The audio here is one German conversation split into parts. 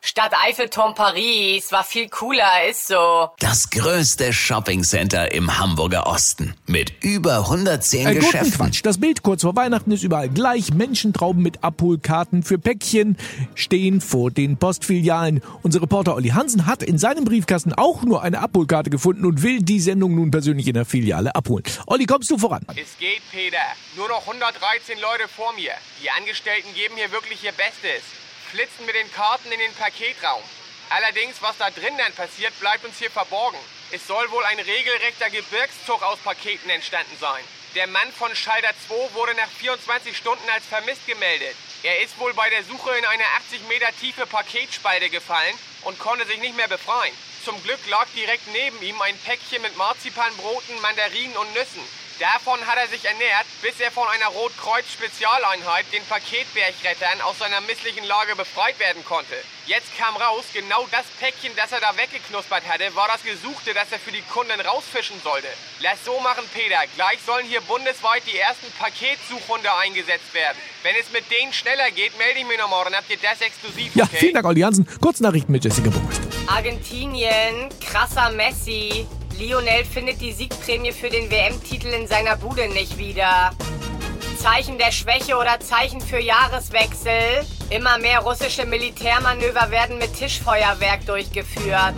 Stadt Eiffelturm Paris war viel cooler, ist so. Das größte Shoppingcenter im Hamburger Osten mit über 110 Äh, guten Geschäften. Quatsch. Das Bild kurz vor Weihnachten ist überall gleich. Menschentrauben mit Abholkarten für Päckchen stehen vor den Postfilialen. Unser Reporter Olli Hansen hat in seinem Briefkasten auch nur eine Abholkarte gefunden und will die Sendung nun persönlich in der Filiale abholen. Olli, kommst du voran? Es geht, Peter. Nur noch 113 Leute vor mir. Die Angestellten geben hier wirklich ihr Bestes. Flitzen mit den Karten in den Paketraum. Allerdings, was da drin dann passiert, bleibt uns hier verborgen. Es soll wohl ein regelrechter Gebirgszug aus Paketen entstanden sein. Der Mann von Schalter 2 wurde nach 24 Stunden als vermisst gemeldet. Er ist wohl bei der Suche in eine 80 Meter tiefe Paketspalte gefallen und konnte sich nicht mehr befreien. Zum Glück lag direkt neben ihm ein Päckchen mit Marzipanbroten, Mandarinen und Nüssen. Davon hat er sich ernährt, bis er von einer Rotkreuz-Spezialeinheit, den Paketbergrettern, aus seiner misslichen Lage befreit werden konnte. Jetzt kam raus, genau das Päckchen, das er da weggeknuspert hatte, war das Gesuchte, das er für die Kunden rausfischen sollte. Lass so machen, Peter. Gleich sollen hier bundesweit die ersten Paketsuchhunde eingesetzt werden. Wenn es mit denen schneller geht, melde ich mich nochmal, dann habt ihr das exklusiv, Ja, okay? vielen Dank, Olli Hansen. Kurznachrichten mit Jessica Burmeister. Argentinien, krasser Messi. Lionel findet die Siegprämie für den WM-Titel in seiner Bude nicht wieder. Zeichen der Schwäche oder Zeichen für Jahreswechsel. Immer mehr russische Militärmanöver werden mit Tischfeuerwerk durchgeführt.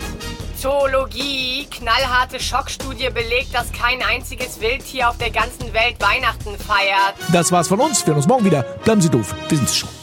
Zoologie, knallharte Schockstudie belegt, dass kein einziges Wildtier auf der ganzen Welt Weihnachten feiert. Das war's von uns. Wir hören uns morgen wieder. Bleiben Sie doof. Wir sind's schon.